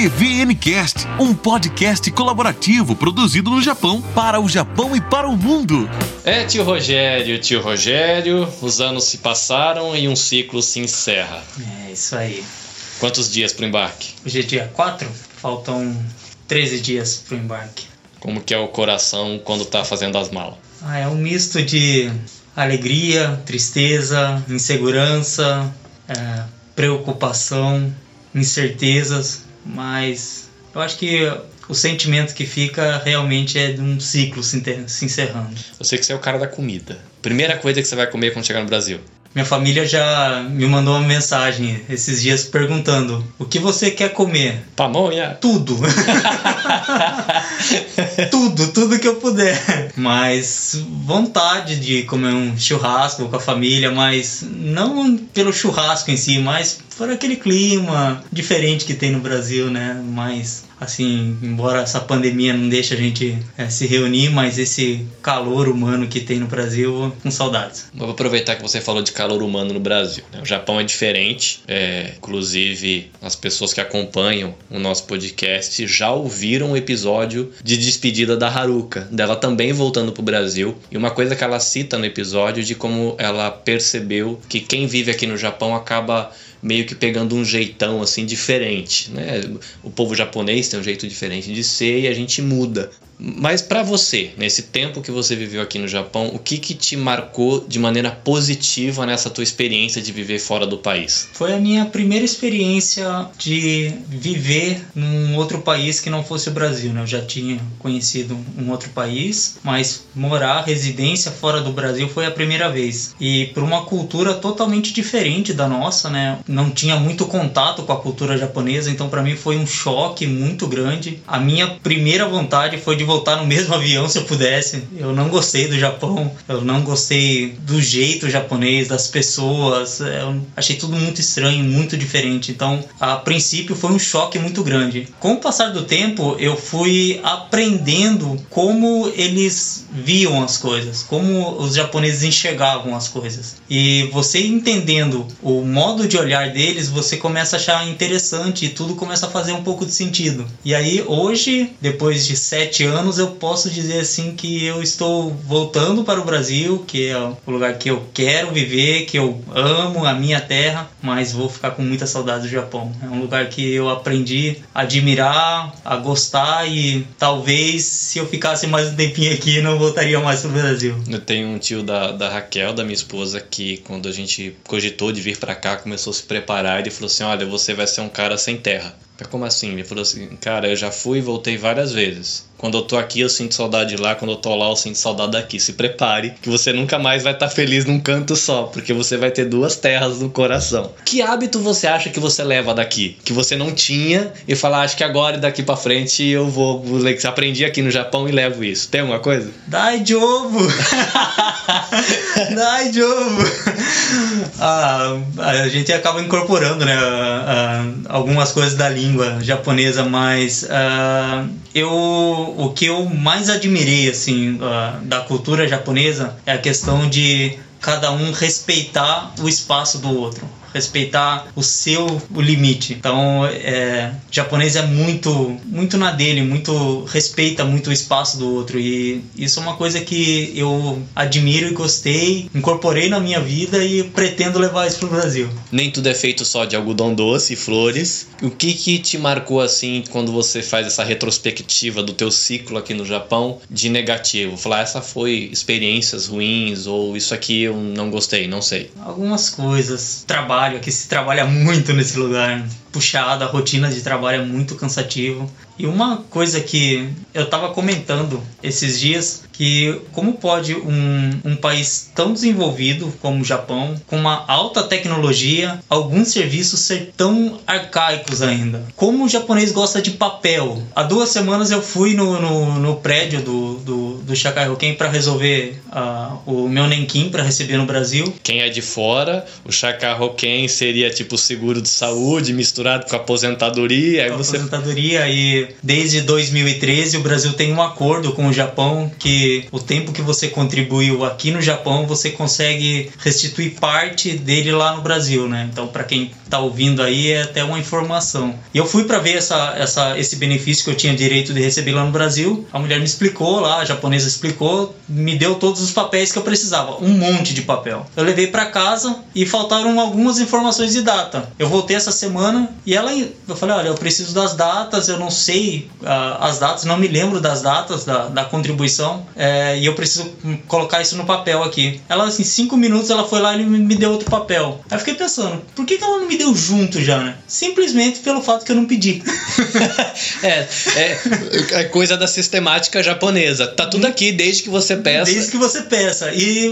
TVNcast, um podcast colaborativo produzido no Japão para o Japão e para o mundo. É, tio Rogério, tio Rogério, os anos se passaram e um ciclo se encerra. É isso aí. Quantos dias pro embarque? Hoje é dia 4, faltam 13 dias pro embarque. Como que é o coração quando tá fazendo as malas? Ah, é um misto de alegria, tristeza, insegurança, é, preocupação, incertezas, mas eu acho que o sentimento que fica realmente é de um ciclo se se encerrando. Eu sei que você é o cara da comida. Primeira coisa que você vai comer quando chegar no Brasil. Minha família já me mandou uma mensagem esses dias perguntando: o que você quer comer? Pamonha! Tudo. tudo, tudo que eu puder. Mas vontade de comer um churrasco com a família, mas não pelo churrasco em si, mas por aquele clima diferente que tem no Brasil, né? Mas assim, embora essa pandemia não deixe a gente eh, se reunir, mas esse calor humano que tem no Brasil, com saudades. Vou aproveitar que você falou de calor humano no Brasil. né? O Japão é diferente. é, inclusive, as pessoas que acompanham o nosso podcast já ouviram o episódio de despedida da Haruka, dela também voltando pro Brasil. E uma coisa que ela cita no episódio de como ela percebeu que quem vive aqui no Japão acaba meio que pegando um jeitão assim diferente, né? O povo japonês tem um jeito diferente de ser e a gente muda. Mas pra você, nesse tempo que você viveu aqui no Japão, o que que te marcou de maneira positiva nessa tua experiência de viver fora do país? Foi a minha primeira experiência de viver num outro país que não fosse o Brasil. Né? Eu já tinha conhecido um outro país, mas morar, residência fora do Brasil foi a primeira vez. E por uma cultura totalmente diferente da nossa, né? Não tinha muito contato com a cultura japonesa, então para mim foi um choque muito grande. A minha primeira vontade foi de voltar no mesmo avião se eu pudesse. Eu não gostei do Japão, eu não gostei do jeito japonês, das pessoas. Eu achei tudo muito estranho, muito diferente. Então, a princípio foi um choque muito grande. Com o passar do tempo, eu fui aprendendo como eles viam as coisas, como os japoneses enxergavam as coisas. E você entendendo o modo de olhar deles, você começa a achar interessante e tudo começa a fazer um pouco de sentido. E aí, hoje, depois de sete anos, eu posso dizer assim que eu estou voltando para o Brasil, que é o lugar que eu quero viver, que eu amo, a minha terra, mas vou ficar com muita saudade do Japão. É um lugar que eu aprendi a admirar, a gostar e talvez se eu ficasse mais um tempinho aqui, não voltaria mais para o Brasil. Eu tenho um tio da, da Raquel, da minha esposa, que quando a gente cogitou de vir pra cá, começou a se preparar e falou assim: Olha, você vai ser um cara sem terra. Como assim? Ele falou assim: Cara, eu já fui e voltei várias vezes. Quando eu tô aqui, eu sinto saudade de lá. Quando eu tô lá, eu sinto saudade daqui. Se prepare, que você nunca mais vai estar feliz num canto só, porque você vai ter duas terras no coração. Que hábito você acha que você leva daqui? Que você não tinha e fala, acho que agora e daqui pra frente eu vou. vou aprendi aqui no Japão e levo isso. Tem alguma coisa? Dai de ovo! Dai de ovo! Ah, a gente acaba incorporando né, algumas coisas da língua japonesa, mas ah, eu, o que eu mais admirei assim, ah, da cultura japonesa é a questão de cada um respeitar o espaço do outro. Respeitar o seu o limite. Então, é, o japonês é muito, muito na dele, muito respeita muito o espaço do outro e isso é uma coisa que eu admiro e gostei, incorporei na minha vida e pretendo levar isso pro Brasil. Nem tudo é feito só de algodão doce e flores. O que que te marcou assim quando você faz essa retrospectiva do teu ciclo aqui no Japão de negativo? Falar essa foi experiências ruins ou isso aqui eu não gostei, não sei. Algumas coisas, trabalho, aqui se trabalha muito nesse lugar, puxado, a rotina de trabalho é muito cansativo. E uma coisa que eu estava comentando esses dias, que como pode um, um país tão desenvolvido como o Japão, com uma alta tecnologia, alguns serviços ser tão arcaicos ainda? Como o japonês gosta de papel? Há duas semanas eu fui no, no, no prédio do, do, do Shakai Hoken para resolver ah, o meu Nenkin para receber no Brasil. Quem é de fora, o Chacarroquem seria tipo seguro de saúde misturado com aposentadoria. Aí com você aposentadoria e desde 2013 o Brasil tem um acordo com o Japão que o tempo que você contribuiu aqui no Japão você consegue restituir parte dele lá no Brasil, né? Então, para quem está ouvindo aí, é até uma informação. E eu fui para ver essa, essa, esse benefício que eu tinha direito de receber lá no Brasil. A mulher me explicou lá, a japonesa explicou, me deu todos os papéis que eu precisava, um monte de papel. Eu levei para casa e faltaram algumas informações de data. Eu voltei essa semana e ela, eu falei, olha, eu preciso das datas, eu não sei uh, as datas, não me lembro das datas da, da contribuição é, e eu preciso colocar isso no papel aqui. Ela, assim, cinco minutos ela foi lá e me deu outro papel. Aí eu fiquei pensando, por que, que ela não me deu junto já, né? Simplesmente pelo fato que eu não pedi. é, é, é, coisa da sistemática japonesa. Tá tudo aqui desde que você peça. Desde que você peça. E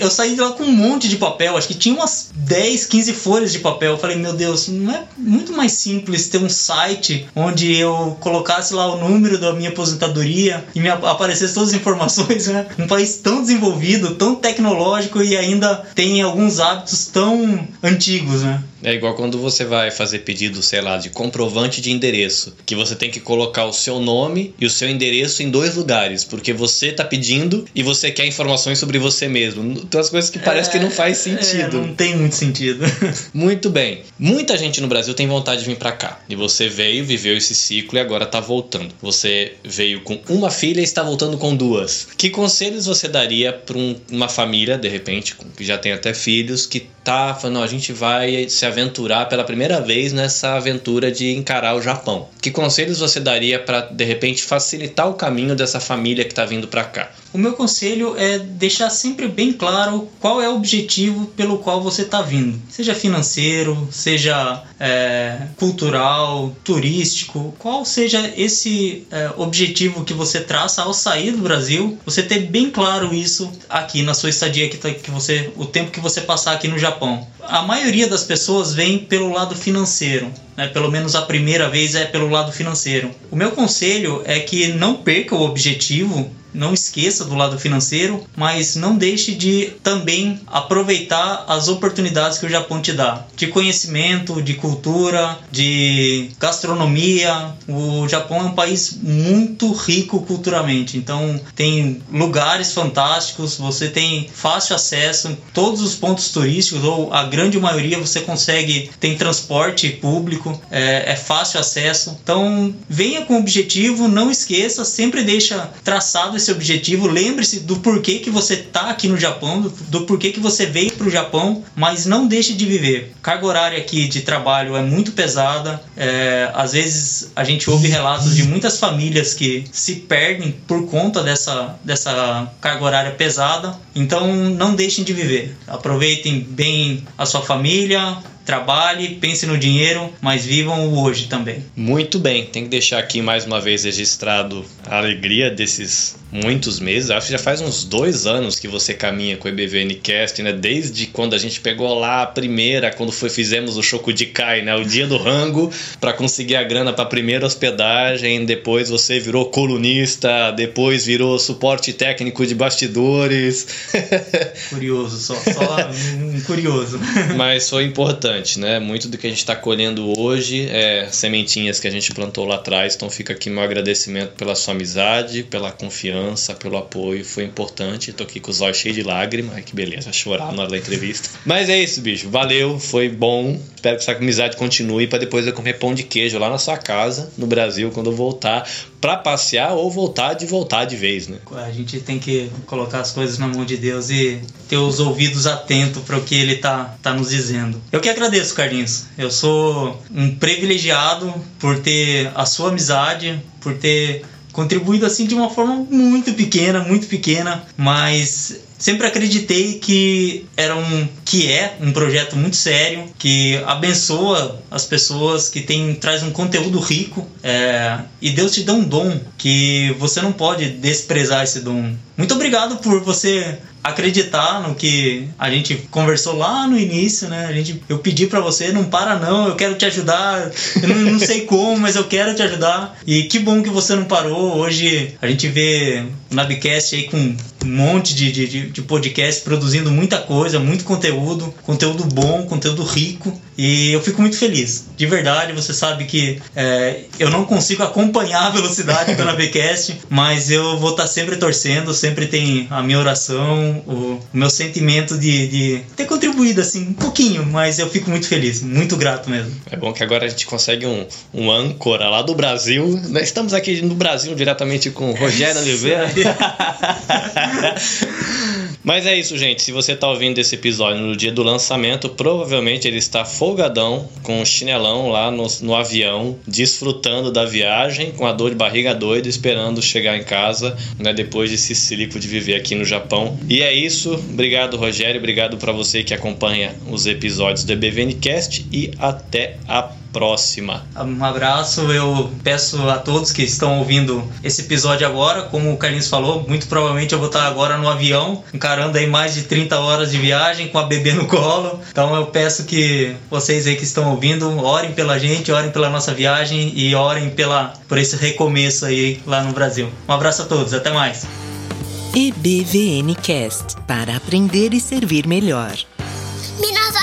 eu saí de lá com um monte de papel, acho que tinha umas 10, 15 folhas de papel. Eu falei, meu Deus, não é muito mais simples ter um site onde eu colocasse lá o número da minha aposentadoria e me aparecesse todas as informações, né? Um país tão desenvolvido, tão tecnológico e ainda tem alguns hábitos tão antigos, né? É igual quando você vai fazer pedido, sei lá, de comprovante de endereço, que você tem que colocar o seu nome e o seu endereço em dois lugares, porque você está pedindo e você quer informações sobre você mesmo. Tem as coisas que parece é, que não faz é, sentido. É, não tem muito sentido. muito bem. Muita gente no Brasil tem vontade de vir para cá. E você veio, viveu esse ciclo e agora está voltando. Você veio com uma filha e está voltando com duas. Que conselhos você daria para um, uma família, de repente, que já tem até filhos, que tá falando, a gente vai se aventurar pela primeira vez nessa aventura de encarar o Japão. Que conselhos você daria para de repente facilitar o caminho dessa família que está vindo para cá? O meu conselho é deixar sempre bem claro qual é o objetivo pelo qual você está vindo, seja financeiro, seja é, cultural, turístico, qual seja esse é, objetivo que você traça ao sair do Brasil, você ter bem claro isso aqui na sua estadia que, tá, que você, o tempo que você passar aqui no Japão. A maioria das pessoas vem pelo lado financeiro, né? pelo menos a primeira vez é pelo lado financeiro. O meu conselho é que não perca o objetivo não esqueça do lado financeiro, mas não deixe de também aproveitar as oportunidades que o Japão te dá de conhecimento, de cultura, de gastronomia. O Japão é um país muito rico culturalmente, então tem lugares fantásticos, você tem fácil acesso, todos os pontos turísticos ou a grande maioria você consegue tem transporte público, é, é fácil acesso. Então venha com objetivo, não esqueça, sempre deixa traçado esse objetivo, lembre-se do porquê que você está aqui no Japão, do, do porquê que você veio para o Japão, mas não deixe de viver. Carga horária aqui de trabalho é muito pesada, é, às vezes a gente ouve relatos de muitas famílias que se perdem por conta dessa, dessa carga horária pesada, então não deixem de viver. Aproveitem bem a sua família, trabalhe, pense no dinheiro, mas vivam o hoje também. Muito bem, tem que deixar aqui mais uma vez registrado a alegria desses muitos meses. Acho que já faz uns dois anos que você caminha com o EBVNcast, né? Desde quando a gente pegou lá a primeira, quando foi fizemos o Shokudikai, né? O dia do rango, para conseguir a grana para a primeira hospedagem. Depois você virou colunista, depois virou suporte técnico de bastidores. Curioso, só, só um curioso. Mas foi importante, né? Muito do que a gente está colhendo hoje é sementinhas que a gente plantou lá atrás. Então fica aqui meu agradecimento pela sua amizade, pela confiança confiança, pelo apoio, foi importante. Tô aqui com os olhos cheios de lágrimas. Ai, que beleza, chorar na hora da entrevista. Mas é isso, bicho. Valeu, foi bom. Espero que essa amizade continue para depois eu comer pão de queijo lá na sua casa, no Brasil, quando eu voltar para passear ou voltar de voltar de vez, né? A gente tem que colocar as coisas na mão de Deus e ter os ouvidos atentos para o que ele tá, tá nos dizendo. Eu que agradeço, Carlinhos. Eu sou um privilegiado por ter a sua amizade, por ter contribuído assim de uma forma muito pequena, muito pequena, mas sempre acreditei que era um que é um projeto muito sério que abençoa as pessoas que tem traz um conteúdo rico é, e Deus te dá um dom que você não pode desprezar esse dom. Muito obrigado por você acreditar no que a gente conversou lá no início, né? A gente, eu pedi para você, não para não, eu quero te ajudar. Eu não, não, sei como, mas eu quero te ajudar. E que bom que você não parou. Hoje a gente vê o Nabcast aí com um monte de, de, de podcast, produzindo muita coisa, muito conteúdo, conteúdo bom, conteúdo rico. E eu fico muito feliz. De verdade, você sabe que é, eu não consigo acompanhar a velocidade do Navecast, mas eu vou estar sempre torcendo, sempre tem a minha oração, o, o meu sentimento de, de, ter contribuído assim um pouquinho, mas eu fico muito feliz, muito grato mesmo. É bom que agora a gente consegue um, um âncora lá do Brasil. Nós estamos aqui no Brasil diretamente com o Rogério Oliveira. Mas é isso, gente. Se você está ouvindo esse episódio no dia do lançamento, provavelmente ele está folgadão, com um chinelão lá no, no avião, desfrutando da viagem, com a dor de barriga doida, esperando chegar em casa, né, depois desse ciclo de viver aqui no Japão. E é isso. Obrigado, Rogério. Obrigado para você que acompanha os episódios do BVNcast e até a próxima. Um abraço, eu peço a todos que estão ouvindo esse episódio agora, como o Carlinhos falou, muito provavelmente eu vou estar agora no avião, encarando aí mais de 30 horas de viagem com a bebê no colo. Então eu peço que vocês aí que estão ouvindo, orem pela gente, orem pela nossa viagem e orem pela por esse recomeço aí lá no Brasil. Um abraço a todos, até mais. Ebvncast para aprender e servir melhor. Minas